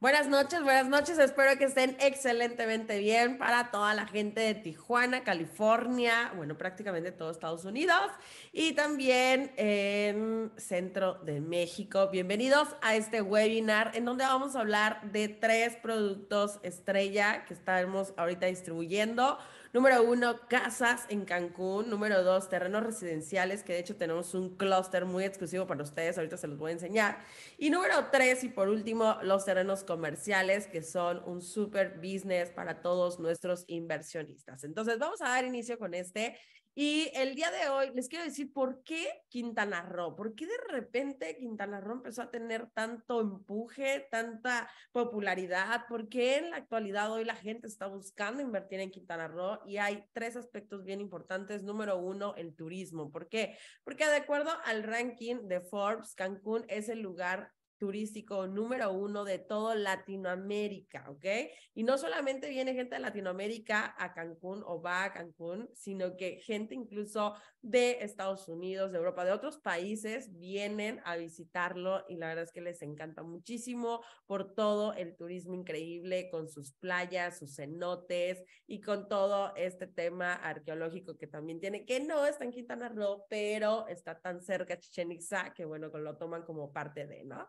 Buenas noches, buenas noches. Espero que estén excelentemente bien para toda la gente de Tijuana, California, bueno, prácticamente todo Estados Unidos y también en Centro de México. Bienvenidos a este webinar en donde vamos a hablar de tres productos estrella que estamos ahorita distribuyendo. Número uno, casas en Cancún. Número dos, terrenos residenciales, que de hecho tenemos un clúster muy exclusivo para ustedes. Ahorita se los voy a enseñar. Y número tres, y por último, los terrenos comerciales, que son un super business para todos nuestros inversionistas. Entonces, vamos a dar inicio con este. Y el día de hoy les quiero decir por qué Quintana Roo, por qué de repente Quintana Roo empezó a tener tanto empuje, tanta popularidad, por qué en la actualidad hoy la gente está buscando invertir en Quintana Roo y hay tres aspectos bien importantes. Número uno, el turismo. ¿Por qué? Porque de acuerdo al ranking de Forbes, Cancún es el lugar turístico número uno de todo Latinoamérica, ¿ok? Y no solamente viene gente de Latinoamérica a Cancún o va a Cancún, sino que gente incluso de Estados Unidos, de Europa, de otros países vienen a visitarlo y la verdad es que les encanta muchísimo por todo el turismo increíble con sus playas, sus cenotes y con todo este tema arqueológico que también tiene, que no está en Quintana Roo, pero está tan cerca Chichen Itza que bueno, lo toman como parte de, ¿no?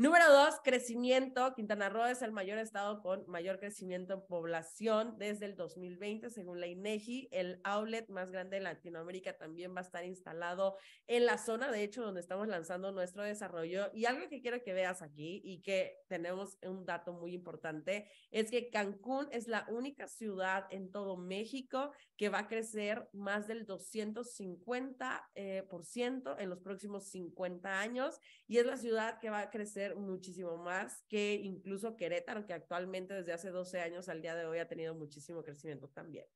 Número dos, crecimiento. Quintana Roo es el mayor estado con mayor crecimiento en población desde el 2020, según la INEGI. El outlet más grande de Latinoamérica también va a estar instalado en la zona, de hecho, donde estamos lanzando nuestro desarrollo. Y algo que quiero que veas aquí y que tenemos un dato muy importante es que Cancún es la única ciudad en todo México que va a crecer más del 250% eh, por ciento en los próximos 50 años y es la ciudad que va a crecer muchísimo más que incluso Querétaro, que actualmente desde hace 12 años al día de hoy ha tenido muchísimo crecimiento también.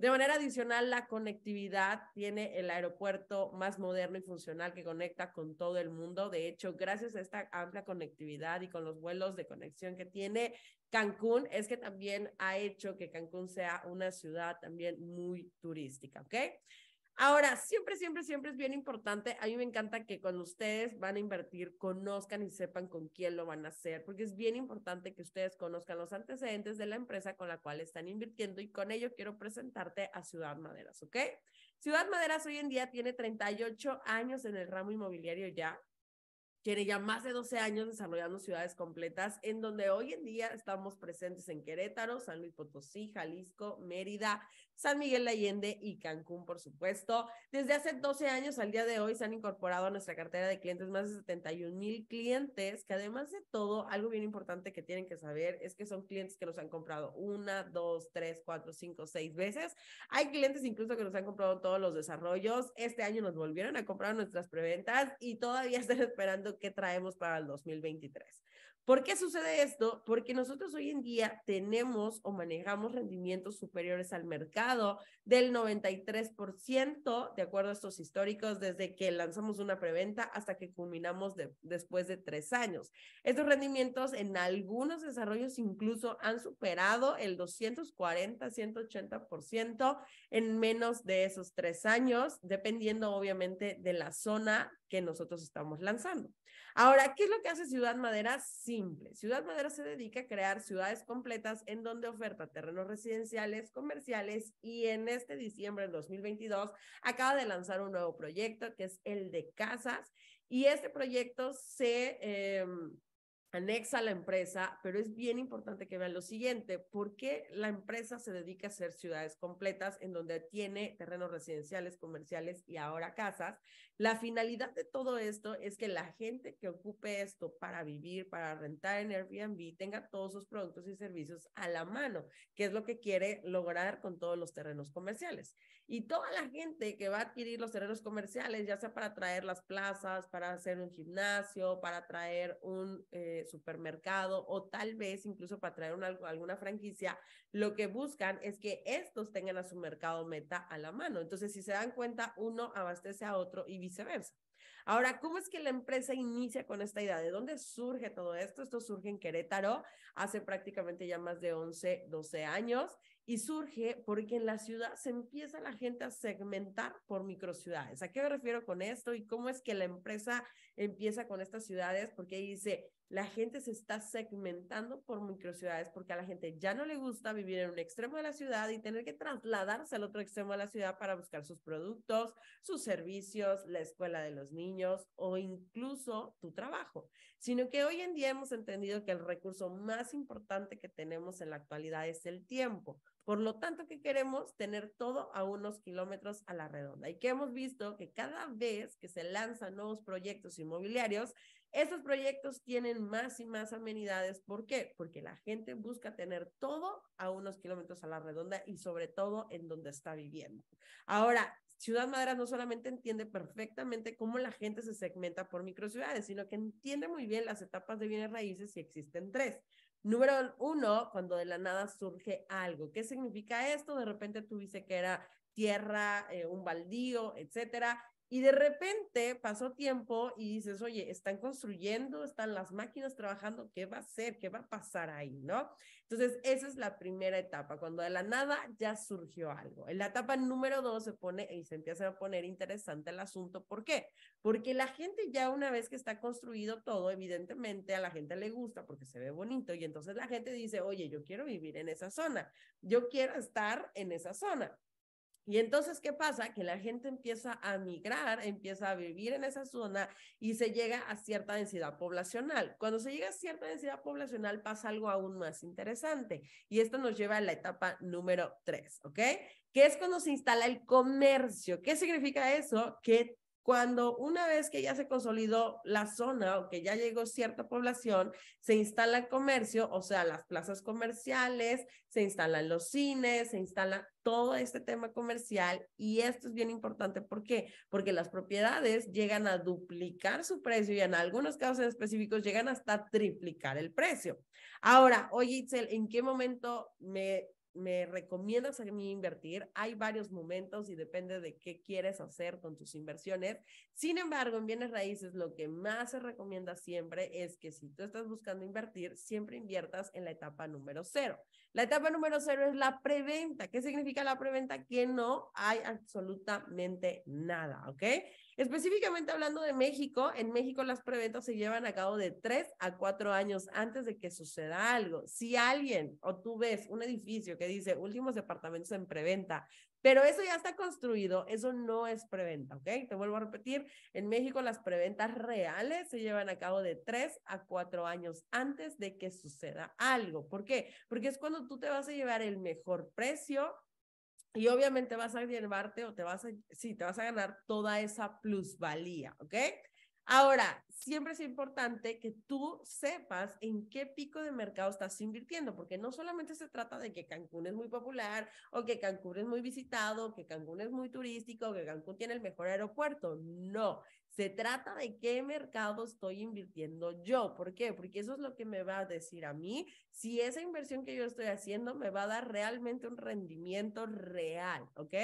De manera adicional, la conectividad tiene el aeropuerto más moderno y funcional que conecta con todo el mundo. De hecho, gracias a esta amplia conectividad y con los vuelos de conexión que tiene Cancún, es que también ha hecho que Cancún sea una ciudad también muy turística, ¿ok? Ahora, siempre, siempre, siempre es bien importante. A mí me encanta que cuando ustedes van a invertir, conozcan y sepan con quién lo van a hacer, porque es bien importante que ustedes conozcan los antecedentes de la empresa con la cual están invirtiendo y con ello quiero presentarte a Ciudad Maderas, ¿ok? Ciudad Maderas hoy en día tiene 38 años en el ramo inmobiliario ya tiene ya más de 12 años desarrollando ciudades completas, en donde hoy en día estamos presentes en Querétaro, San Luis Potosí, Jalisco, Mérida, San Miguel de Allende y Cancún, por supuesto. Desde hace 12 años al día de hoy se han incorporado a nuestra cartera de clientes más de 71 mil clientes, que además de todo, algo bien importante que tienen que saber es que son clientes que nos han comprado una, dos, tres, cuatro, cinco, seis veces. Hay clientes incluso que nos han comprado todos los desarrollos. Este año nos volvieron a comprar nuestras preventas y todavía están esperando que traemos para el 2023. ¿Por qué sucede esto? Porque nosotros hoy en día tenemos o manejamos rendimientos superiores al mercado del 93%, de acuerdo a estos históricos, desde que lanzamos una preventa hasta que culminamos después de tres años. Estos rendimientos en algunos desarrollos incluso han superado el 240, 180% en menos de esos tres años, dependiendo obviamente de la zona que nosotros estamos lanzando. Ahora, ¿qué es lo que hace Ciudad Madera? Ciudad Madera se dedica a crear ciudades completas en donde oferta terrenos residenciales, comerciales y en este diciembre del 2022 acaba de lanzar un nuevo proyecto que es el de casas y este proyecto se... Eh, anexa a la empresa, pero es bien importante que vean lo siguiente, ¿por qué la empresa se dedica a hacer ciudades completas en donde tiene terrenos residenciales, comerciales y ahora casas? La finalidad de todo esto es que la gente que ocupe esto para vivir, para rentar en Airbnb, tenga todos sus productos y servicios a la mano, que es lo que quiere lograr con todos los terrenos comerciales. Y toda la gente que va a adquirir los terrenos comerciales, ya sea para traer las plazas, para hacer un gimnasio, para traer un... Eh, supermercado o tal vez incluso para traer una, alguna franquicia, lo que buscan es que estos tengan a su mercado meta a la mano. Entonces, si se dan cuenta, uno abastece a otro y viceversa. Ahora, ¿cómo es que la empresa inicia con esta idea? ¿De dónde surge todo esto? Esto surge en Querétaro hace prácticamente ya más de 11, 12 años y surge porque en la ciudad se empieza la gente a segmentar por microciudades. ¿A qué me refiero con esto y cómo es que la empresa empieza con estas ciudades? Porque dice, la gente se está segmentando por microciudades porque a la gente ya no le gusta vivir en un extremo de la ciudad y tener que trasladarse al otro extremo de la ciudad para buscar sus productos, sus servicios, la escuela de los niños o incluso tu trabajo, sino que hoy en día hemos entendido que el recurso más importante que tenemos en la actualidad es el tiempo. Por lo tanto, que queremos tener todo a unos kilómetros a la redonda y que hemos visto que cada vez que se lanzan nuevos proyectos inmobiliarios, estos proyectos tienen más y más amenidades. ¿Por qué? Porque la gente busca tener todo a unos kilómetros a la redonda y sobre todo en donde está viviendo. Ahora, Ciudad Madera no solamente entiende perfectamente cómo la gente se segmenta por microciudades, sino que entiende muy bien las etapas de bienes raíces y existen tres. Número uno, cuando de la nada surge algo. ¿Qué significa esto? De repente tú dices que era tierra, eh, un baldío, etcétera, y de repente pasó tiempo y dices, oye, están construyendo, están las máquinas trabajando, ¿qué va a ser? ¿Qué va a pasar ahí? ¿No? Entonces, esa es la primera etapa, cuando de la nada ya surgió algo. En la etapa número dos se pone y se empieza a poner interesante el asunto. ¿Por qué? Porque la gente ya una vez que está construido todo, evidentemente a la gente le gusta porque se ve bonito y entonces la gente dice, oye, yo quiero vivir en esa zona, yo quiero estar en esa zona. Y entonces, ¿qué pasa? Que la gente empieza a migrar, empieza a vivir en esa zona y se llega a cierta densidad poblacional. Cuando se llega a cierta densidad poblacional pasa algo aún más interesante y esto nos lleva a la etapa número tres, ¿ok? Que es cuando se instala el comercio. ¿Qué significa eso? Que cuando una vez que ya se consolidó la zona o que ya llegó cierta población, se instala el comercio, o sea, las plazas comerciales, se instalan los cines, se instala todo este tema comercial y esto es bien importante. ¿Por qué? Porque las propiedades llegan a duplicar su precio y en algunos casos específicos llegan hasta triplicar el precio. Ahora, oye, Itzel, ¿en qué momento me me recomiendas a mí invertir. Hay varios momentos y depende de qué quieres hacer con tus inversiones. Sin embargo, en bienes raíces lo que más se recomienda siempre es que si tú estás buscando invertir, siempre inviertas en la etapa número cero. La etapa número cero es la preventa. ¿Qué significa la preventa? Que no hay absolutamente nada, ¿ok? Específicamente hablando de México, en México las preventas se llevan a cabo de tres a cuatro años antes de que suceda algo. Si alguien o tú ves un edificio que dice últimos departamentos en preventa, pero eso ya está construido, eso no es preventa, ¿ok? Te vuelvo a repetir, en México las preventas reales se llevan a cabo de tres a cuatro años antes de que suceda algo. ¿Por qué? Porque es cuando tú te vas a llevar el mejor precio y obviamente vas a llevarte o te vas a, sí, te vas a ganar toda esa plusvalía, ¿ok? Ahora, siempre es importante que tú sepas en qué pico de mercado estás invirtiendo, porque no solamente se trata de que Cancún es muy popular o que Cancún es muy visitado, que Cancún es muy turístico, que Cancún tiene el mejor aeropuerto. No, se trata de qué mercado estoy invirtiendo yo. ¿Por qué? Porque eso es lo que me va a decir a mí si esa inversión que yo estoy haciendo me va a dar realmente un rendimiento real, ¿ok?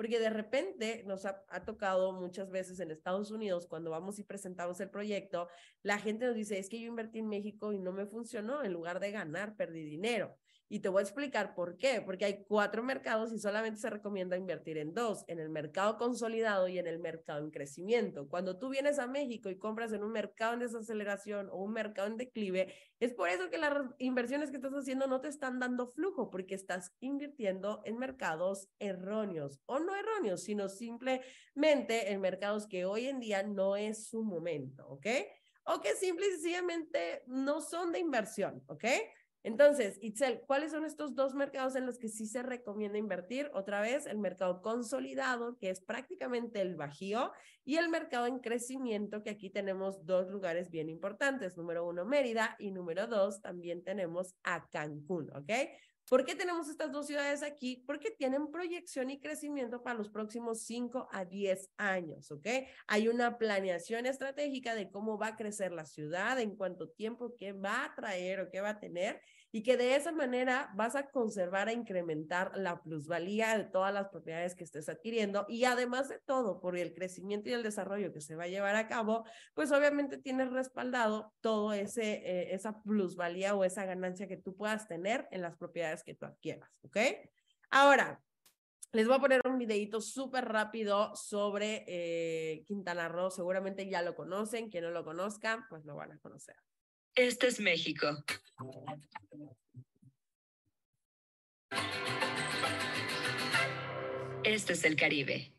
Porque de repente nos ha, tocado muchas veces en Estados Unidos, cuando vamos y presentamos el proyecto, la gente nos dice, es que yo invertí en México y no me funcionó, en lugar de ganar, perdí dinero. Y te voy a explicar por qué, porque hay cuatro mercados y solamente se recomienda invertir en dos, en el mercado consolidado y en el mercado en crecimiento. Cuando tú vienes a México y compras en un mercado en desaceleración o un mercado en declive, es por eso que las inversiones que estás haciendo no te están dando flujo, porque estás invirtiendo en mercados erróneos o no erróneos, sino simplemente en mercados que hoy en día no es su momento, ¿ok? O que simple y sencillamente no son de inversión, ¿ok? Entonces, Itzel, ¿cuáles son estos dos mercados en los que sí se recomienda invertir? Otra vez, el mercado consolidado, que es prácticamente el bajío, y el mercado en crecimiento, que aquí tenemos dos lugares bien importantes. Número uno, Mérida, y número dos, también tenemos a Cancún, ¿ok? ¿Por qué tenemos estas dos ciudades aquí? Porque tienen proyección y crecimiento para los próximos 5 a 10 años, ¿ok? Hay una planeación estratégica de cómo va a crecer la ciudad, en cuánto tiempo, qué va a traer o qué va a tener y que de esa manera vas a conservar e incrementar la plusvalía de todas las propiedades que estés adquiriendo y además de todo, por el crecimiento y el desarrollo que se va a llevar a cabo, pues obviamente tienes respaldado todo ese eh, esa plusvalía o esa ganancia que tú puedas tener en las propiedades que tú adquieras, ¿ok? Ahora, les voy a poner un videito súper rápido sobre eh, Quintana Roo. Seguramente ya lo conocen. Quien no lo conozca, pues lo van a conocer. Este es México. Este es el Caribe.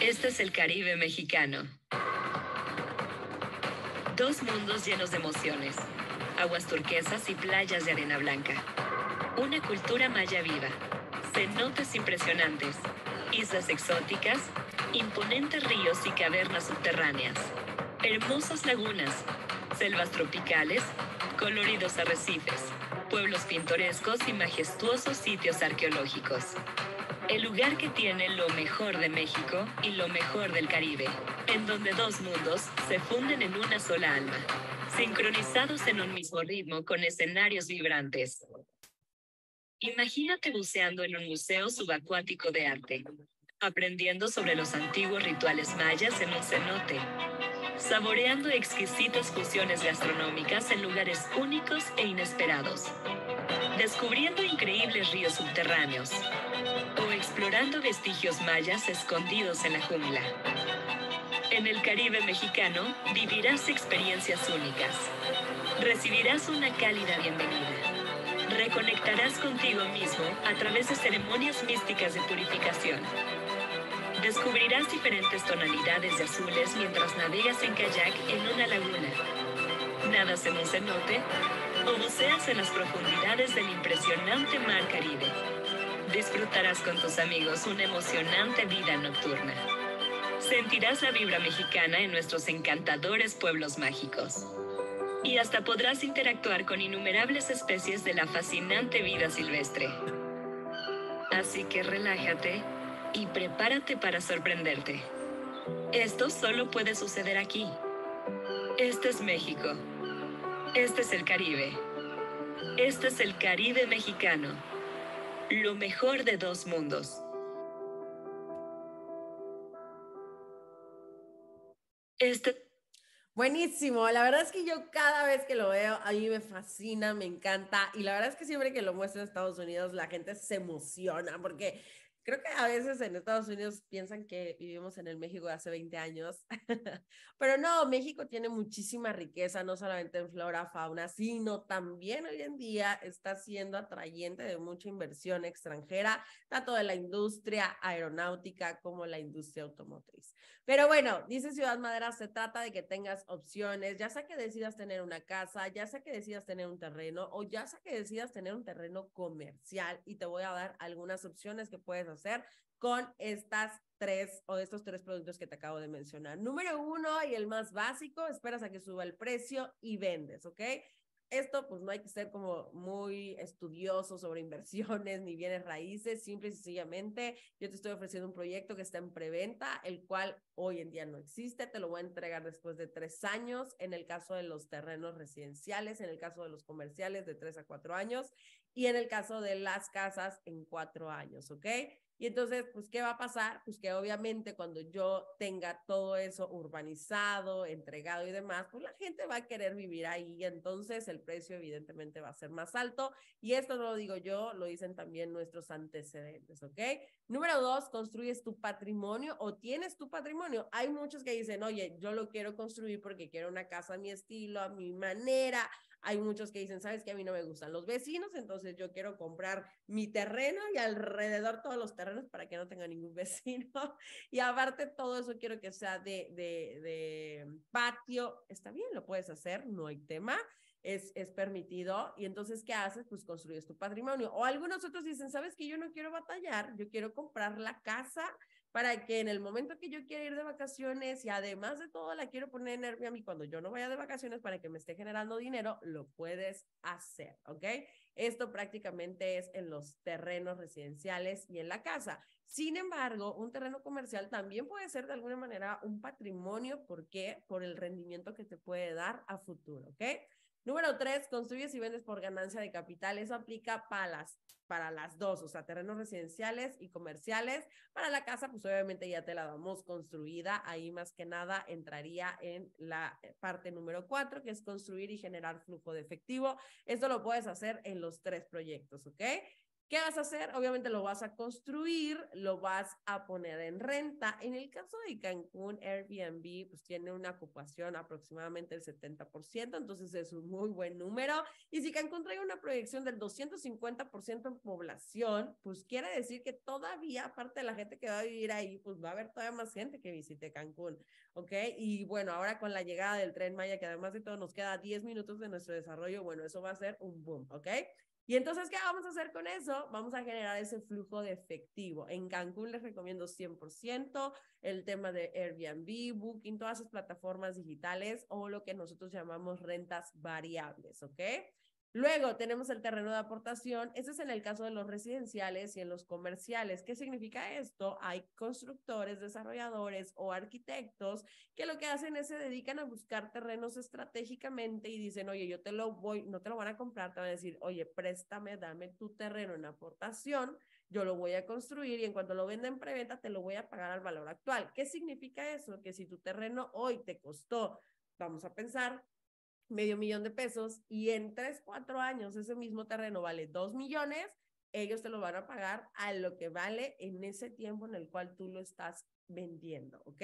Este es el Caribe mexicano. Dos mundos llenos de emociones, aguas turquesas y playas de arena blanca. Una cultura maya viva, cenotes impresionantes, islas exóticas, imponentes ríos y cavernas subterráneas, hermosas lagunas, selvas tropicales, coloridos arrecifes, pueblos pintorescos y majestuosos sitios arqueológicos. El lugar que tiene lo mejor de México y lo mejor del Caribe, en donde dos mundos se funden en una sola alma, sincronizados en un mismo ritmo con escenarios vibrantes. Imagínate buceando en un museo subacuático de arte, aprendiendo sobre los antiguos rituales mayas en un cenote, saboreando exquisitas fusiones gastronómicas en lugares únicos e inesperados, descubriendo increíbles ríos subterráneos o explorando vestigios mayas escondidos en la jungla. En el Caribe mexicano vivirás experiencias únicas. Recibirás una cálida bienvenida. Reconectarás contigo mismo a través de ceremonias místicas de purificación Descubrirás diferentes tonalidades de azules mientras navegas en kayak en una laguna. Nadas en un cenote o buceas en las profundidades del impresionante mar Caribe. Disfrutarás con tus amigos una emocionante vida nocturna. Sentirás la vibra mexicana en nuestros encantadores pueblos mágicos. Y hasta podrás interactuar con innumerables especies de la fascinante vida silvestre. Así que relájate y prepárate para sorprenderte. Esto solo puede suceder aquí. Este es México. Este es el Caribe. Este es el Caribe mexicano. Lo mejor de dos mundos. Este Buenísimo, la verdad es que yo cada vez que lo veo, a mí me fascina, me encanta y la verdad es que siempre que lo muestro en Estados Unidos la gente se emociona porque Creo que a veces en Estados Unidos piensan que vivimos en el México de hace 20 años, pero no, México tiene muchísima riqueza, no solamente en flora, fauna, sino también hoy en día está siendo atrayente de mucha inversión extranjera, tanto de la industria aeronáutica como la industria automotriz. Pero bueno, dice Ciudad Madera, se trata de que tengas opciones, ya sea que decidas tener una casa, ya sea que decidas tener un terreno o ya sea que decidas tener un terreno comercial y te voy a dar algunas opciones que puedes hacer con estas tres o estos tres productos que te acabo de mencionar. Número uno y el más básico, esperas a que suba el precio y vendes, ¿ok? Esto, pues no hay que ser como muy estudioso sobre inversiones ni bienes raíces, simple y sencillamente yo te estoy ofreciendo un proyecto que está en preventa, el cual hoy en día no existe, te lo voy a entregar después de tres años, en el caso de los terrenos residenciales, en el caso de los comerciales de tres a cuatro años y en el caso de las casas en cuatro años, ¿ok? Y entonces, pues, ¿qué va a pasar? Pues que obviamente cuando yo tenga todo eso urbanizado, entregado y demás, pues la gente va a querer vivir ahí entonces el precio evidentemente va a ser más alto. Y esto no lo digo yo, lo dicen también nuestros antecedentes, ¿ok? Número dos, construyes tu patrimonio o tienes tu patrimonio. Hay muchos que dicen, oye, yo lo quiero construir porque quiero una casa a mi estilo, a mi manera, hay muchos que dicen, sabes que a mí no me gustan los vecinos, entonces yo quiero comprar mi terreno y alrededor todos los terrenos para que no tenga ningún vecino. Y aparte todo eso quiero que sea de, de, de patio. Está bien, lo puedes hacer, no hay tema. Es, es, permitido. Y entonces, ¿qué haces? Pues construyes tu patrimonio. O algunos otros dicen, ¿sabes que yo no quiero batallar? Yo quiero comprar la casa para que en el momento que yo quiera ir de vacaciones y además de todo la quiero poner en Airbnb cuando yo no vaya de vacaciones para que me esté generando dinero, lo puedes hacer, ¿ok? Esto prácticamente es en los terrenos residenciales y en la casa. Sin embargo, un terreno comercial también puede ser de alguna manera un patrimonio, ¿por qué? Por el rendimiento que te puede dar a futuro, ¿ok? Número tres, construyes y vendes por ganancia de capital. Eso aplica para las, para las dos, o sea, terrenos residenciales y comerciales. Para la casa, pues obviamente ya te la damos construida. Ahí más que nada entraría en la parte número cuatro, que es construir y generar flujo de efectivo. Esto lo puedes hacer en los tres proyectos, ¿ok? ¿Qué vas a hacer? Obviamente lo vas a construir, lo vas a poner en renta. En el caso de Cancún, Airbnb pues tiene una ocupación aproximadamente del 70%, entonces es un muy buen número. Y si Cancún trae una proyección del 250% en población, pues quiere decir que todavía, aparte de la gente que va a vivir ahí, pues va a haber todavía más gente que visite Cancún, ¿ok? Y bueno, ahora con la llegada del tren Maya, que además de todo nos queda 10 minutos de nuestro desarrollo, bueno, eso va a ser un boom, ¿ok? Y entonces, ¿qué vamos a hacer con eso? Vamos a generar ese flujo de efectivo. En Cancún les recomiendo 100% el tema de Airbnb, Booking, todas esas plataformas digitales o lo que nosotros llamamos rentas variables, ¿ok? Luego tenemos el terreno de aportación. Ese es en el caso de los residenciales y en los comerciales. ¿Qué significa esto? Hay constructores, desarrolladores o arquitectos que lo que hacen es se dedican a buscar terrenos estratégicamente y dicen, oye, yo te lo voy, no te lo van a comprar, te van a decir, oye, préstame, dame tu terreno en aportación, yo lo voy a construir y en cuanto lo venda en preventa, te lo voy a pagar al valor actual. ¿Qué significa eso? Que si tu terreno hoy te costó, vamos a pensar, medio millón de pesos y en tres, cuatro años ese mismo terreno vale dos millones, ellos te lo van a pagar a lo que vale en ese tiempo en el cual tú lo estás vendiendo, ¿ok?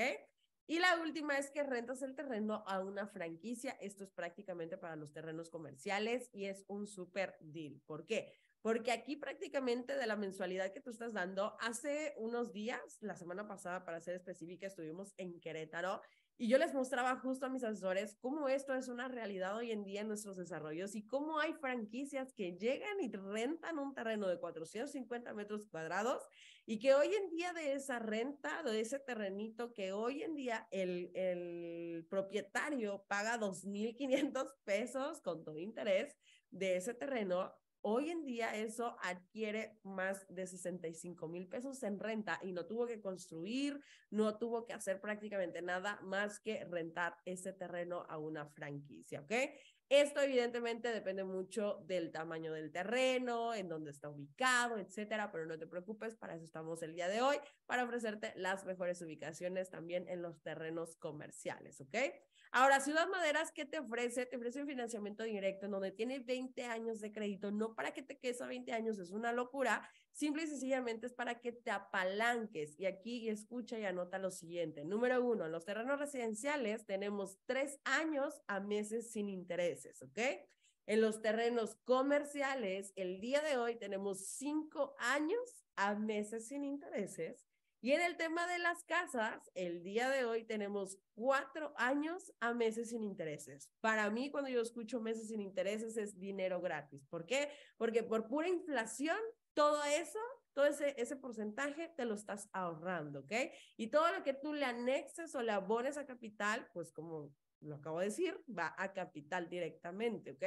Y la última es que rentas el terreno a una franquicia. Esto es prácticamente para los terrenos comerciales y es un super deal. ¿Por qué? Porque aquí prácticamente de la mensualidad que tú estás dando, hace unos días, la semana pasada para ser específica, estuvimos en Querétaro y yo les mostraba justo a mis asesores cómo esto es una realidad hoy en día en nuestros desarrollos y cómo hay franquicias que llegan y rentan un terreno de 450 metros cuadrados y que hoy en día de esa renta, de ese terrenito que hoy en día el, el propietario paga 2.500 pesos con todo interés de ese terreno, Hoy en día eso adquiere más de 65 mil pesos en renta y no tuvo que construir, no tuvo que hacer prácticamente nada más que rentar ese terreno a una franquicia, ¿ok? Esto evidentemente depende mucho del tamaño del terreno, en dónde está ubicado, etcétera, pero no te preocupes, para eso estamos el día de hoy, para ofrecerte las mejores ubicaciones también en los terrenos comerciales, ¿ok? Ahora, Ciudad Maderas, ¿qué te ofrece? Te ofrece un financiamiento directo en donde tiene 20 años de crédito, no para que te quedes a 20 años, es una locura, simple y sencillamente es para que te apalanques. Y aquí escucha y anota lo siguiente. Número uno, en los terrenos residenciales tenemos tres años a meses sin intereses, ¿ok? En los terrenos comerciales, el día de hoy tenemos cinco años a meses sin intereses y en el tema de las casas, el día de hoy tenemos cuatro años a meses sin intereses. Para mí, cuando yo escucho meses sin intereses, es dinero gratis. ¿Por qué? Porque por pura inflación, todo eso, todo ese, ese porcentaje te lo estás ahorrando, ¿ok? Y todo lo que tú le anexes o le abones a capital, pues como lo acabo de decir, va a capital directamente, ¿ok?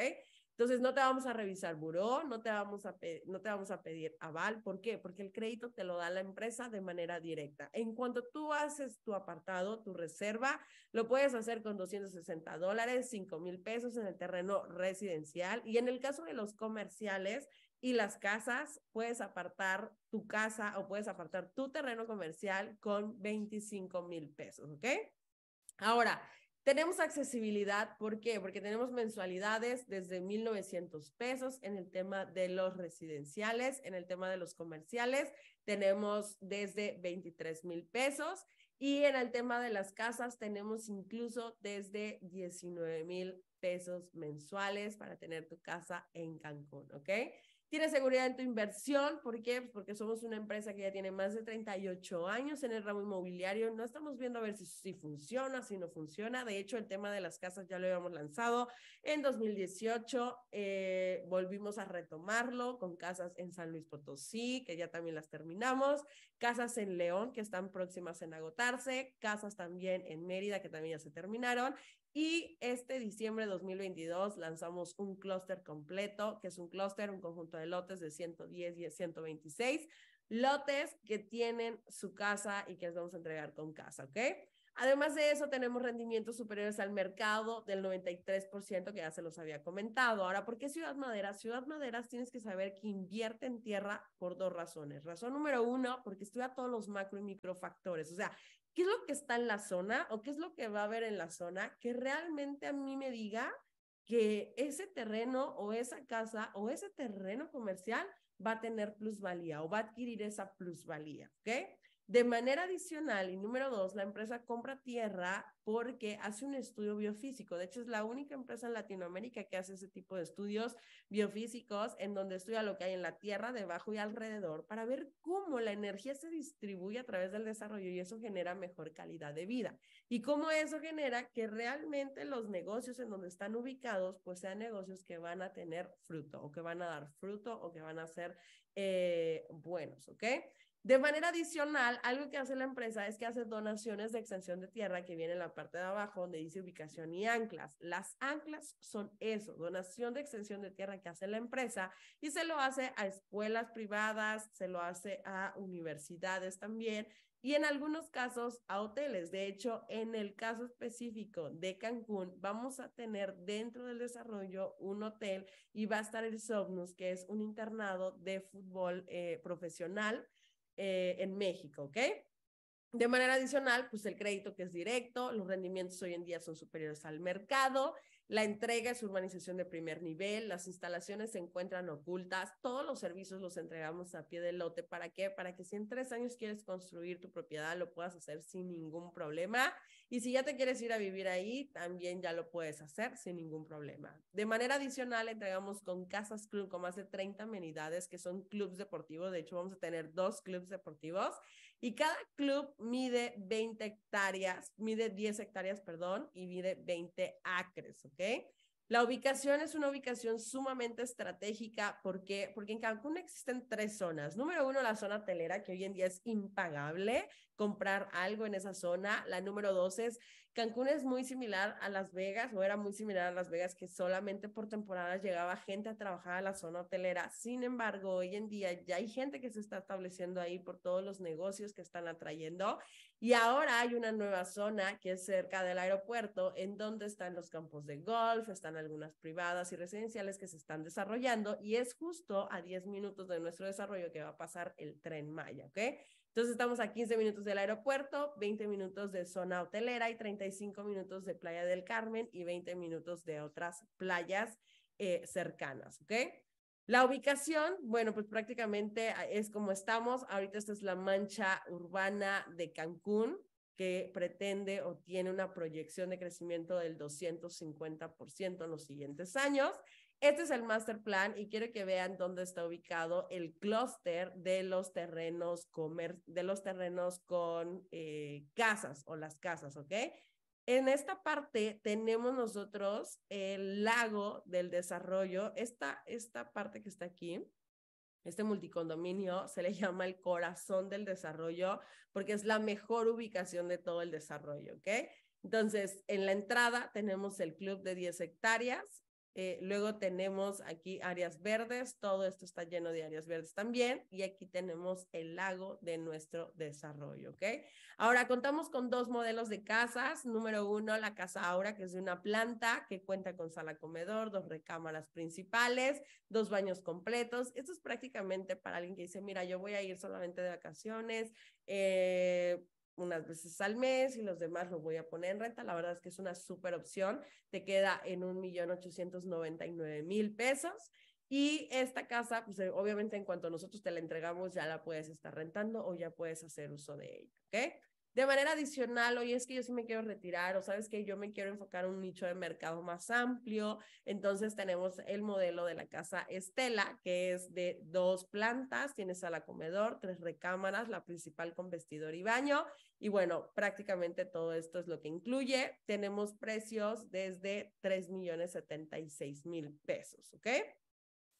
Entonces, no te vamos a revisar buró, no te vamos a, no te vamos a pedir aval. ¿Por qué? Porque el crédito te lo da la empresa de manera directa. En cuanto tú haces tu apartado, tu reserva, lo puedes hacer con 260 dólares, 5 mil pesos en el terreno residencial. Y en el caso de los comerciales y las casas, puedes apartar tu casa o puedes apartar tu terreno comercial con 25 mil pesos, ¿ok? Ahora, tenemos accesibilidad, ¿por qué? Porque tenemos mensualidades desde 1.900 pesos en el tema de los residenciales, en el tema de los comerciales, tenemos desde 23 mil pesos y en el tema de las casas tenemos incluso desde 19 mil pesos mensuales para tener tu casa en Cancún, ¿ok? Tienes seguridad en tu inversión, ¿por qué? Pues porque somos una empresa que ya tiene más de 38 años en el ramo inmobiliario. No estamos viendo a ver si, si funciona, si no funciona. De hecho, el tema de las casas ya lo habíamos lanzado en 2018. Eh, volvimos a retomarlo con casas en San Luis Potosí, que ya también las terminamos. Casas en León, que están próximas en agotarse. Casas también en Mérida, que también ya se terminaron. Y este diciembre de 2022 lanzamos un clúster completo, que es un clúster, un conjunto de lotes de 110 y 126 lotes que tienen su casa y que les vamos a entregar con casa, ¿ok? Además de eso, tenemos rendimientos superiores al mercado del 93% que ya se los había comentado. Ahora, ¿por qué Ciudad Madera? Ciudad Madera tienes que saber que invierte en tierra por dos razones. Razón número uno, porque estudia todos los macro y micro factores. O sea, ¿qué es lo que está en la zona o qué es lo que va a haber en la zona que realmente a mí me diga que ese terreno o esa casa o ese terreno comercial va a tener plusvalía o va a adquirir esa plusvalía, ¿ok? De manera adicional, y número dos, la empresa compra tierra porque hace un estudio biofísico. De hecho, es la única empresa en Latinoamérica que hace ese tipo de estudios biofísicos en donde estudia lo que hay en la tierra, debajo y alrededor para ver cómo la energía se distribuye a través del desarrollo y eso genera mejor calidad de vida. Y cómo eso genera que realmente los negocios en donde están ubicados, pues sean negocios que van a tener fruto o que van a dar fruto o que van a ser eh, buenos, ¿ok? De manera adicional, algo que hace la empresa es que hace donaciones de extensión de tierra que viene en la parte de abajo donde dice ubicación y anclas. Las anclas son eso, donación de extensión de tierra que hace la empresa y se lo hace a escuelas privadas, se lo hace a universidades también y en algunos casos a hoteles. De hecho, en el caso específico de Cancún, vamos a tener dentro del desarrollo un hotel y va a estar el Somnus, que es un internado de fútbol eh, profesional eh, en México, ¿ok? De manera adicional, pues el crédito que es directo, los rendimientos hoy en día son superiores al mercado la entrega es urbanización de primer nivel, las instalaciones se encuentran ocultas, todos los servicios los entregamos a pie de lote. ¿Para qué? Para que si en tres años quieres construir tu propiedad, lo puedas hacer sin ningún problema. Y si ya te quieres ir a vivir ahí, también ya lo puedes hacer sin ningún problema. De manera adicional, entregamos con Casas Club con más de 30 amenidades que son clubes deportivos. De hecho, vamos a tener dos clubes deportivos y cada club mide 20 hectáreas, mide 10 hectáreas, perdón, y mide 20 acres, ¿ok? La ubicación es una ubicación sumamente estratégica porque, porque en Cancún existen tres zonas. Número uno, la zona telera, que hoy en día es impagable comprar algo en esa zona. La número dos es Cancún es muy similar a Las Vegas o era muy similar a Las Vegas que solamente por temporadas llegaba gente a trabajar a la zona hotelera. Sin embargo, hoy en día ya hay gente que se está estableciendo ahí por todos los negocios que están atrayendo y ahora hay una nueva zona que es cerca del aeropuerto en donde están los campos de golf, están algunas privadas y residenciales que se están desarrollando y es justo a 10 minutos de nuestro desarrollo que va a pasar el tren Maya, ¿ok? Entonces estamos a 15 minutos del aeropuerto, 20 minutos de zona hotelera y 35 minutos de Playa del Carmen y 20 minutos de otras playas eh, cercanas, ¿ok? La ubicación, bueno, pues prácticamente es como estamos. Ahorita esta es la mancha urbana de Cancún, que pretende o tiene una proyección de crecimiento del 250% en los siguientes años. Este es el master plan y quiero que vean dónde está ubicado el clúster de los terrenos comer de los terrenos con eh, casas o las casas, ¿ok? En esta parte tenemos nosotros el lago del desarrollo. Esta, esta parte que está aquí, este multicondominio se le llama el corazón del desarrollo porque es la mejor ubicación de todo el desarrollo, ¿ok? Entonces, en la entrada tenemos el club de 10 hectáreas, eh, luego tenemos aquí áreas verdes, todo esto está lleno de áreas verdes también. Y aquí tenemos el lago de nuestro desarrollo, ¿ok? Ahora contamos con dos modelos de casas. Número uno, la casa Aura, que es de una planta que cuenta con sala comedor, dos recámaras principales, dos baños completos. Esto es prácticamente para alguien que dice, mira, yo voy a ir solamente de vacaciones. Eh, unas veces al mes y los demás lo voy a poner en renta. La verdad es que es una súper opción. Te queda en un millón ochocientos noventa y nueve mil pesos. Y esta casa, pues eh, obviamente en cuanto nosotros te la entregamos, ya la puedes estar rentando o ya puedes hacer uso de ella, ¿ok? De manera adicional, oye, es que yo sí me quiero retirar o sabes que yo me quiero enfocar en un nicho de mercado más amplio. Entonces tenemos el modelo de la casa Estela, que es de dos plantas, tiene sala comedor, tres recámaras, la principal con vestidor y baño. Y bueno, prácticamente todo esto es lo que incluye. Tenemos precios desde 3 millones 76 mil pesos, ¿ok?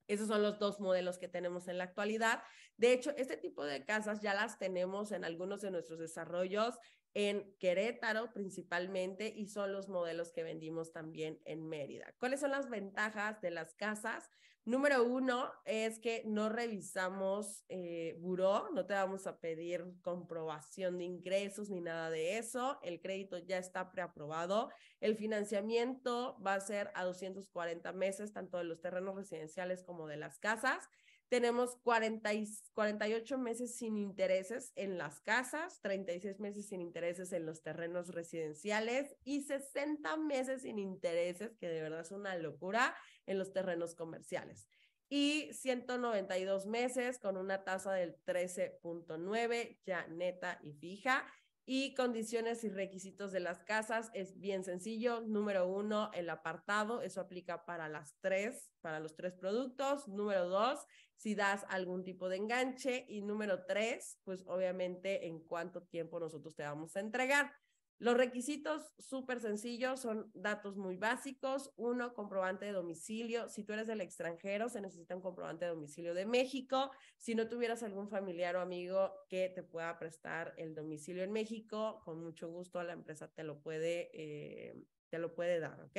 Esos son los dos modelos que tenemos en la actualidad. De hecho, este tipo de casas ya las tenemos en algunos de nuestros desarrollos en Querétaro principalmente y son los modelos que vendimos también en Mérida. ¿Cuáles son las ventajas de las casas? Número uno es que no revisamos eh, buró, no te vamos a pedir comprobación de ingresos ni nada de eso. El crédito ya está preaprobado. El financiamiento va a ser a 240 meses, tanto de los terrenos residenciales como de las casas. Tenemos 40 y 48 meses sin intereses en las casas, 36 meses sin intereses en los terrenos residenciales y 60 meses sin intereses, que de verdad es una locura, en los terrenos comerciales. Y 192 meses con una tasa del 13.9 ya neta y fija. Y condiciones y requisitos de las casas es bien sencillo. Número uno, el apartado. Eso aplica para las tres, para los tres productos. Número dos, si das algún tipo de enganche. Y número tres, pues obviamente en cuánto tiempo nosotros te vamos a entregar. Los requisitos súper sencillos son datos muy básicos. Uno, comprobante de domicilio. Si tú eres del extranjero, se necesita un comprobante de domicilio de México. Si no tuvieras algún familiar o amigo que te pueda prestar el domicilio en México, con mucho gusto la empresa te lo puede, eh, te lo puede dar, ¿ok?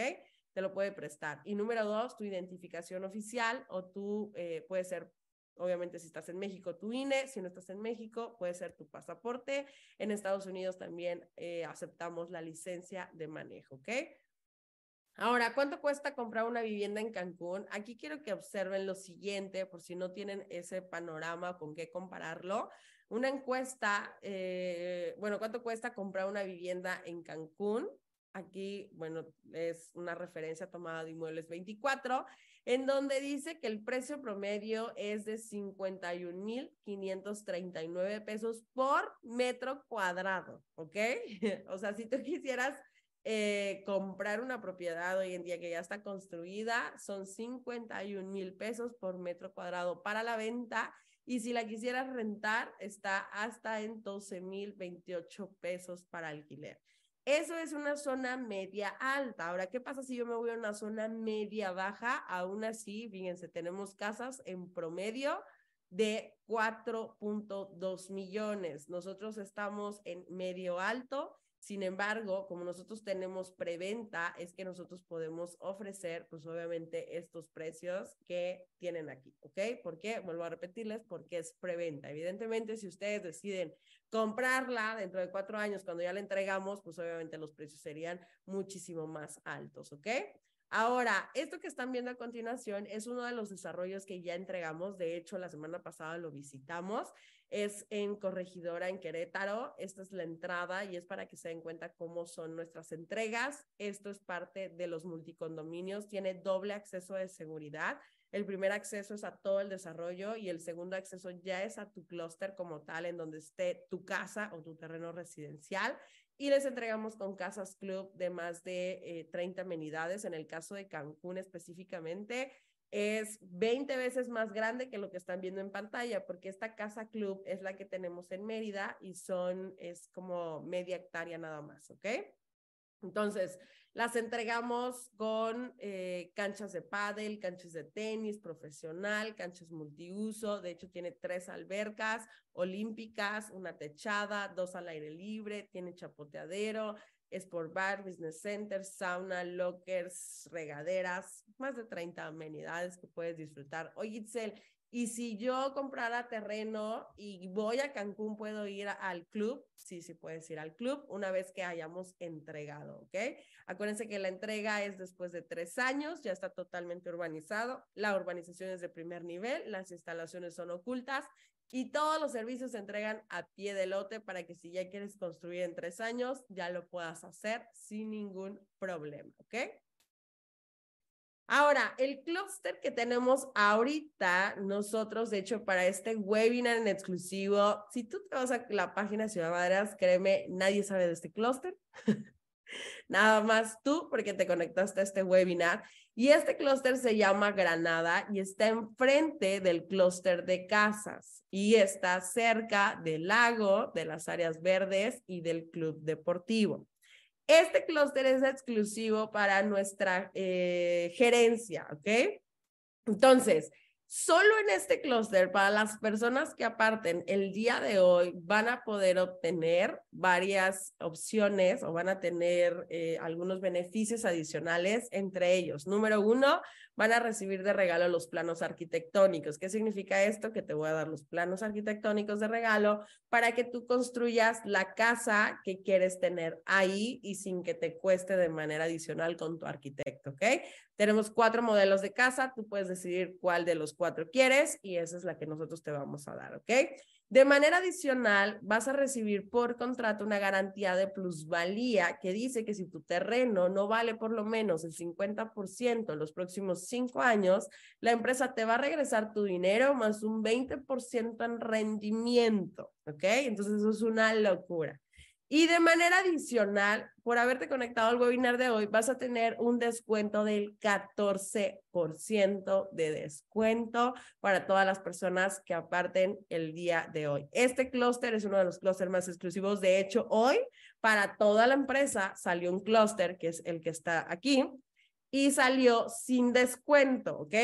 Te lo puede prestar. Y número dos, tu identificación oficial o tú eh, puede ser Obviamente, si estás en México, tu INE, si no estás en México, puede ser tu pasaporte. En Estados Unidos también eh, aceptamos la licencia de manejo, ¿ok? Ahora, ¿cuánto cuesta comprar una vivienda en Cancún? Aquí quiero que observen lo siguiente, por si no tienen ese panorama con qué compararlo. Una encuesta, eh, bueno, ¿cuánto cuesta comprar una vivienda en Cancún? Aquí, bueno, es una referencia tomada de Inmuebles 24 en donde dice que el precio promedio es de 51.539 pesos por metro cuadrado, ¿ok? o sea, si tú quisieras eh, comprar una propiedad hoy en día que ya está construida, son 51 mil pesos por metro cuadrado para la venta. Y si la quisieras rentar, está hasta en 12 mil 28 pesos para alquiler. Eso es una zona media alta. Ahora, ¿qué pasa si yo me voy a una zona media baja? Aún así, fíjense, tenemos casas en promedio de 4.2 millones. Nosotros estamos en medio alto sin embargo, como nosotros tenemos preventa, es que nosotros podemos ofrecer, pues obviamente, estos precios que tienen aquí, ¿ok? ¿Por qué? Vuelvo a repetirles, porque es preventa. Evidentemente, si ustedes deciden comprarla dentro de cuatro años, cuando ya la entregamos, pues obviamente los precios serían muchísimo más altos, ¿ok? Ahora, esto que están viendo a continuación es uno de los desarrollos que ya entregamos. De hecho, la semana pasada lo visitamos. Es en Corregidora, en Querétaro. Esta es la entrada y es para que se den cuenta cómo son nuestras entregas. Esto es parte de los multicondominios. Tiene doble acceso de seguridad. El primer acceso es a todo el desarrollo y el segundo acceso ya es a tu clúster como tal, en donde esté tu casa o tu terreno residencial y les entregamos con casas club de más de 30 eh, amenidades. En el caso de Cancún específicamente, es 20 veces más grande que lo que están viendo en pantalla, porque esta casa club es la que tenemos en Mérida y son, es como media hectárea nada más, ¿ok? Entonces, las entregamos con eh, canchas de pádel, canchas de tenis profesional, canchas multiuso. De hecho, tiene tres albercas olímpicas, una techada, dos al aire libre, tiene chapoteadero, sport bar, business center, sauna, lockers, regaderas, más de 30 amenidades que puedes disfrutar. Oye, Itzel, y si yo comprara terreno y voy a Cancún, ¿puedo ir al club? Sí, sí puedes ir al club una vez que hayamos entregado, ¿ok? Acuérdense que la entrega es después de tres años, ya está totalmente urbanizado. La urbanización es de primer nivel, las instalaciones son ocultas y todos los servicios se entregan a pie de lote para que si ya quieres construir en tres años, ya lo puedas hacer sin ningún problema, ¿ok? Ahora, el clúster que tenemos ahorita, nosotros, de hecho, para este webinar en exclusivo, si tú te vas a la página Ciudad Madras, créeme, nadie sabe de este clúster. Nada más tú, porque te conectaste a este webinar. Y este clúster se llama Granada y está enfrente del clúster de casas y está cerca del lago, de las áreas verdes y del club deportivo. Este clúster es exclusivo para nuestra eh, gerencia, ¿ok? Entonces, Solo en este clúster, para las personas que aparten el día de hoy, van a poder obtener varias opciones o van a tener eh, algunos beneficios adicionales, entre ellos, número uno, van a recibir de regalo los planos arquitectónicos. ¿Qué significa esto? Que te voy a dar los planos arquitectónicos de regalo para que tú construyas la casa que quieres tener ahí y sin que te cueste de manera adicional con tu arquitecto, ¿ok? Tenemos cuatro modelos de casa, tú puedes decidir cuál de los cuatro quieres y esa es la que nosotros te vamos a dar, ¿ok? De manera adicional, vas a recibir por contrato una garantía de plusvalía que dice que si tu terreno no vale por lo menos el 50% en los próximos cinco años, la empresa te va a regresar tu dinero más un 20% en rendimiento, ¿ok? Entonces eso es una locura. Y de manera adicional, por haberte conectado al webinar de hoy, vas a tener un descuento del 14% de descuento para todas las personas que aparten el día de hoy. Este clúster es uno de los clústeres más exclusivos. De hecho, hoy para toda la empresa salió un clúster, que es el que está aquí, y salió sin descuento, ¿ok?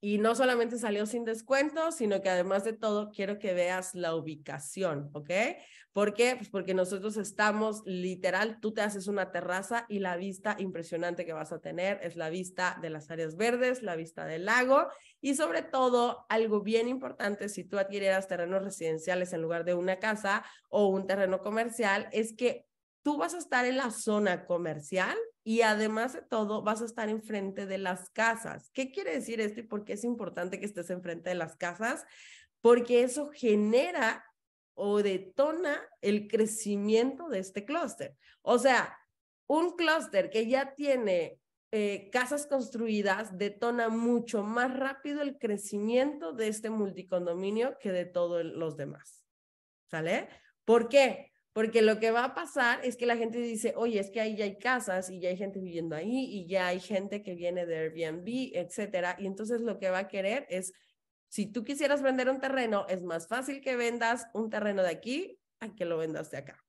Y no solamente salió sin descuento, sino que además de todo, quiero que veas la ubicación, ¿ok? ¿Por qué? Pues porque nosotros estamos literal, tú te haces una terraza y la vista impresionante que vas a tener es la vista de las áreas verdes, la vista del lago y sobre todo algo bien importante si tú adquirieras terrenos residenciales en lugar de una casa o un terreno comercial, es que tú vas a estar en la zona comercial y además de todo vas a estar enfrente de las casas. ¿Qué quiere decir esto y por qué es importante que estés enfrente de las casas? Porque eso genera o detona el crecimiento de este clúster. O sea, un clúster que ya tiene eh, casas construidas detona mucho más rápido el crecimiento de este multicondominio que de todos los demás. ¿Sale? ¿Por qué? Porque lo que va a pasar es que la gente dice, oye, es que ahí ya hay casas y ya hay gente viviendo ahí y ya hay gente que viene de Airbnb, etcétera. Y entonces lo que va a querer es, si tú quisieras vender un terreno, es más fácil que vendas un terreno de aquí a que lo vendas de acá.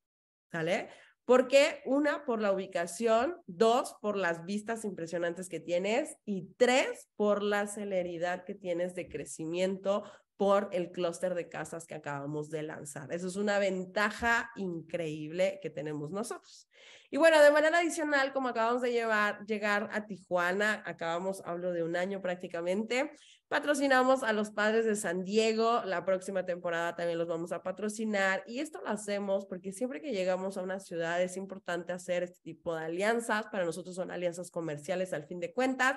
¿Sale? Porque una, por la ubicación, dos, por las vistas impresionantes que tienes y tres, por la celeridad que tienes de crecimiento por el clúster de casas que acabamos de lanzar. Eso es una ventaja increíble que tenemos nosotros. Y bueno, de manera adicional, como acabamos de llegar a Tijuana, acabamos, hablo de un año prácticamente, patrocinamos a los padres de San Diego, la próxima temporada también los vamos a patrocinar y esto lo hacemos porque siempre que llegamos a una ciudad es importante hacer este tipo de alianzas, para nosotros son alianzas comerciales al fin de cuentas,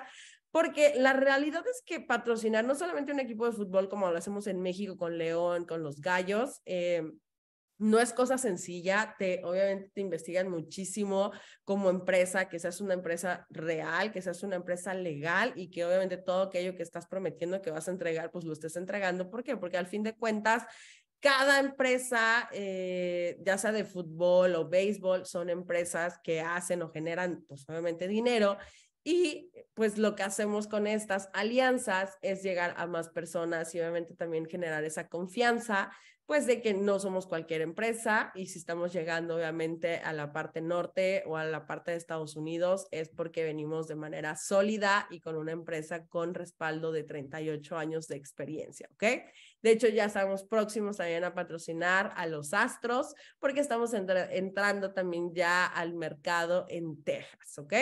porque la realidad es que patrocinar no solamente un equipo de fútbol como lo hacemos en México con León, con los Gallos, eh, no es cosa sencilla, te, obviamente te investigan muchísimo como empresa, que seas una empresa real, que seas una empresa legal y que obviamente todo aquello que estás prometiendo que vas a entregar, pues lo estés entregando. ¿Por qué? Porque al fin de cuentas, cada empresa, eh, ya sea de fútbol o béisbol, son empresas que hacen o generan, pues obviamente dinero y pues lo que hacemos con estas alianzas es llegar a más personas y obviamente también generar esa confianza, pues de que no somos cualquier empresa y si estamos llegando obviamente a la parte norte o a la parte de Estados Unidos es porque venimos de manera sólida y con una empresa con respaldo de 38 años de experiencia, ¿ok? De hecho, ya estamos próximos también a patrocinar a los Astros porque estamos entrando también ya al mercado en Texas, ¿ok?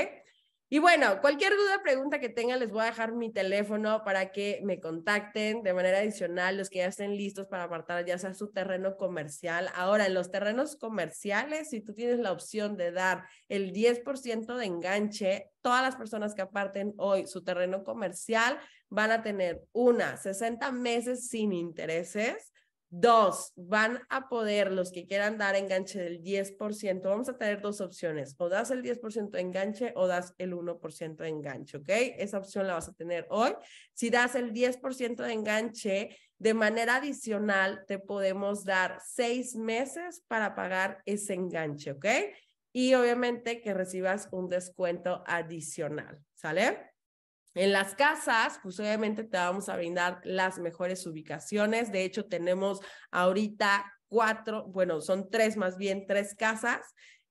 Y bueno, cualquier duda, pregunta que tengan, les voy a dejar mi teléfono para que me contacten de manera adicional, los que ya estén listos para apartar ya sea su terreno comercial. Ahora, en los terrenos comerciales, si tú tienes la opción de dar el 10% de enganche, todas las personas que aparten hoy su terreno comercial van a tener una, 60 meses sin intereses Dos, van a poder los que quieran dar enganche del 10%, vamos a tener dos opciones, o das el 10% de enganche o das el 1% de enganche, ¿ok? Esa opción la vas a tener hoy. Si das el 10% de enganche, de manera adicional te podemos dar seis meses para pagar ese enganche, ¿ok? Y obviamente que recibas un descuento adicional, ¿sale? En las casas, pues obviamente te vamos a brindar las mejores ubicaciones. De hecho, tenemos ahorita cuatro, bueno, son tres más bien, tres casas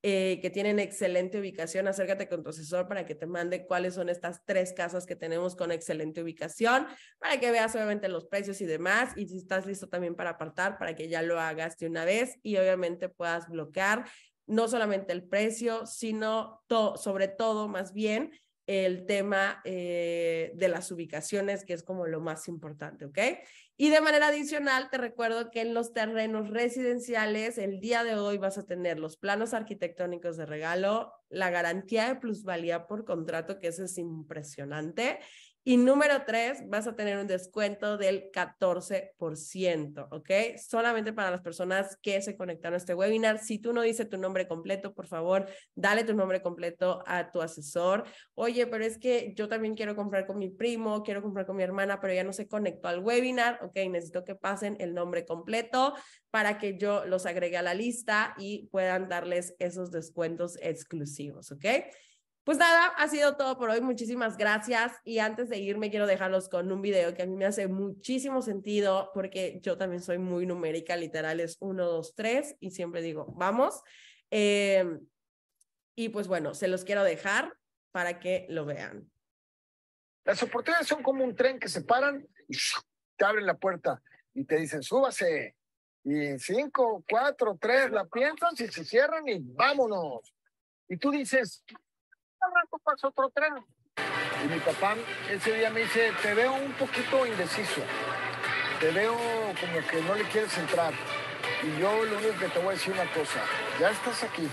eh, que tienen excelente ubicación, acércate con tu asesor para que te mande cuáles son estas tres casas que tenemos con excelente ubicación, para que veas obviamente los precios y demás, y si estás listo también para apartar, para que ya lo hagas de una vez y obviamente puedas bloquear no solamente el precio, sino sobre todo más bien el tema eh, de las ubicaciones, que es como lo más importante, ¿ok? Y de manera adicional, te recuerdo que en los terrenos residenciales, el día de hoy vas a tener los planos arquitectónicos de regalo, la garantía de plusvalía por contrato, que eso es impresionante, y número tres, vas a tener un descuento del 14%, ¿ok? Solamente para las personas que se conectaron a este webinar. Si tú no dices tu nombre completo, por favor, dale tu nombre completo a tu asesor. Oye, pero es que yo también quiero comprar con mi primo, quiero comprar con mi hermana, pero ya no se conectó al webinar, ¿ok? Necesito que pasen el nombre completo para que yo los agregue a la lista y puedan darles esos descuentos exclusivos, ¿ok? Pues nada, ha sido todo por hoy. Muchísimas gracias. Y antes de irme, quiero dejarlos con un video que a mí me hace muchísimo sentido porque yo también soy muy numérica, literal es 1, 2, 3 y siempre digo, vamos. Em, y pues bueno, se los quiero dejar para que lo vean. Las oportunidades son como un tren que se paran y te abren la puerta y te dicen, súbase. Y cinco, cuatro, tres, la piensan, si se cierran y vámonos. Y tú dices, otro tren. Y mi papá ese día me dice, te veo un poquito indeciso, te veo como que no le quieres entrar. Y yo lo único que te voy a decir una cosa, ya estás aquí,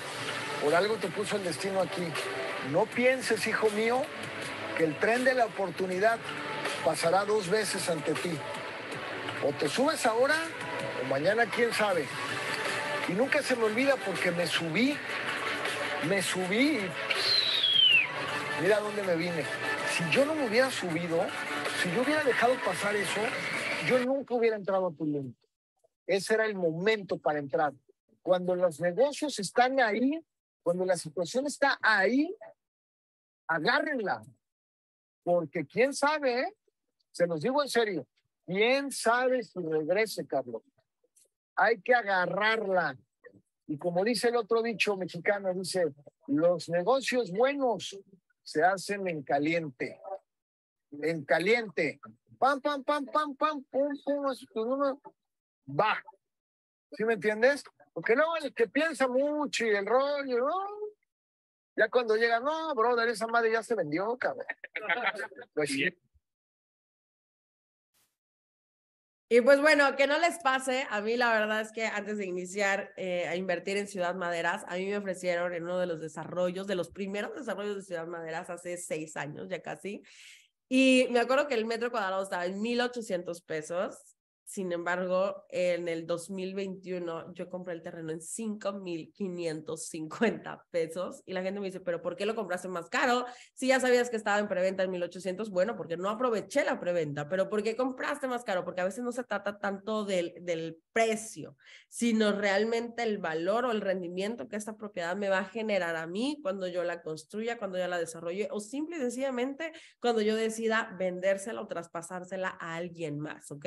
por algo te puso el destino aquí. No pienses, hijo mío, que el tren de la oportunidad pasará dos veces ante ti. O te subes ahora o mañana quién sabe. Y nunca se me olvida porque me subí, me subí y mira dónde me vine. Si yo no me hubiera subido, si yo hubiera dejado pasar eso, yo nunca hubiera entrado a tu mente. Ese era el momento para entrar. Cuando los negocios están ahí, cuando la situación está ahí, agárrenla. Porque quién sabe, ¿eh? se los digo en serio, quién sabe si regrese, Carlos. Hay que agarrarla. Y como dice el otro dicho mexicano, dice, los negocios buenos se hacen en caliente. En caliente. Pam, pam, pam, pam, pam, pum, pum. Va. ¿Sí me entiendes? Porque no, el que piensa mucho y el rollo, ¿no? Ya cuando llega, no, brother, esa madre ya se vendió, cabrón. Pues Y pues bueno, que no les pase, a mí la verdad es que antes de iniciar eh, a invertir en Ciudad Maderas, a mí me ofrecieron en uno de los desarrollos, de los primeros desarrollos de Ciudad Maderas hace seis años ya casi, y me acuerdo que el metro cuadrado estaba en 1.800 pesos sin embargo, en el 2021 yo compré el terreno en 5,550 pesos y la gente me dice, pero ¿por qué lo compraste más caro? Si ya sabías que estaba en preventa en 1,800, bueno, porque no aproveché la preventa, pero ¿por qué compraste más caro? Porque a veces no se trata tanto del, del precio, sino realmente el valor o el rendimiento que esta propiedad me va a generar a mí cuando yo la construya, cuando ya la desarrolle o simple y sencillamente cuando yo decida vendérsela o traspasársela a alguien más, ¿ok?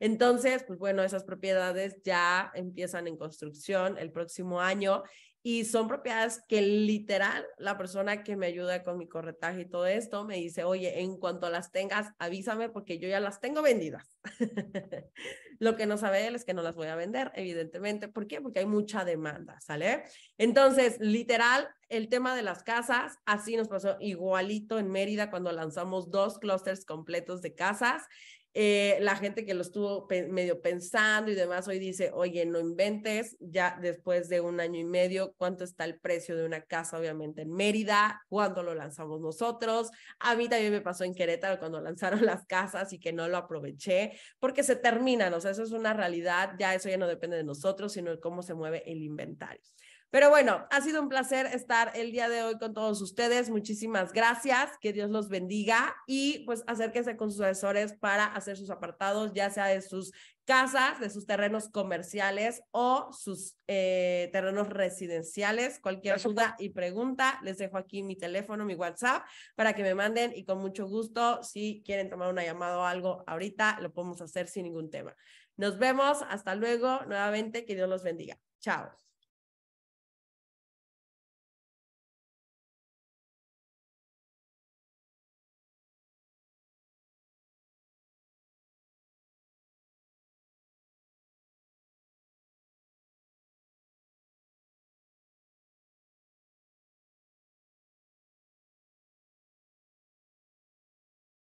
Entonces, pues bueno, esas propiedades ya empiezan en construcción el próximo año y son propiedades que literal la persona que me ayuda con mi corretaje y todo esto me dice, oye, en cuanto las tengas, avísame porque yo ya las tengo vendidas. Lo que no sabe él es que no las voy a vender, evidentemente. ¿Por qué? Porque hay mucha demanda, ¿sale? Entonces, literal, el tema de las casas, así nos pasó igualito en Mérida cuando lanzamos dos clústeres completos de casas. Eh, la gente que lo estuvo medio pensando y demás hoy dice, oye, no inventes, ya después de un año y medio, ¿cuánto está el precio de una casa, obviamente, en Mérida? ¿Cuándo lo lanzamos nosotros? A mí también me pasó en Querétaro cuando lanzaron las casas y que no lo aproveché, porque se terminan, o sea, eso es una realidad, ya eso ya no depende de nosotros, sino de cómo se mueve el inventario. Pero bueno, ha sido un placer estar el día de hoy con todos ustedes. Muchísimas gracias. Que Dios los bendiga y pues acérquense con sus asesores para hacer sus apartados, ya sea de sus casas, de sus terrenos comerciales o sus eh, terrenos residenciales. Cualquier duda y pregunta, les dejo aquí mi teléfono, mi WhatsApp, para que me manden y con mucho gusto, si quieren tomar una llamada o algo ahorita, lo podemos hacer sin ningún tema. Nos vemos, hasta luego, nuevamente, que Dios los bendiga. Chao.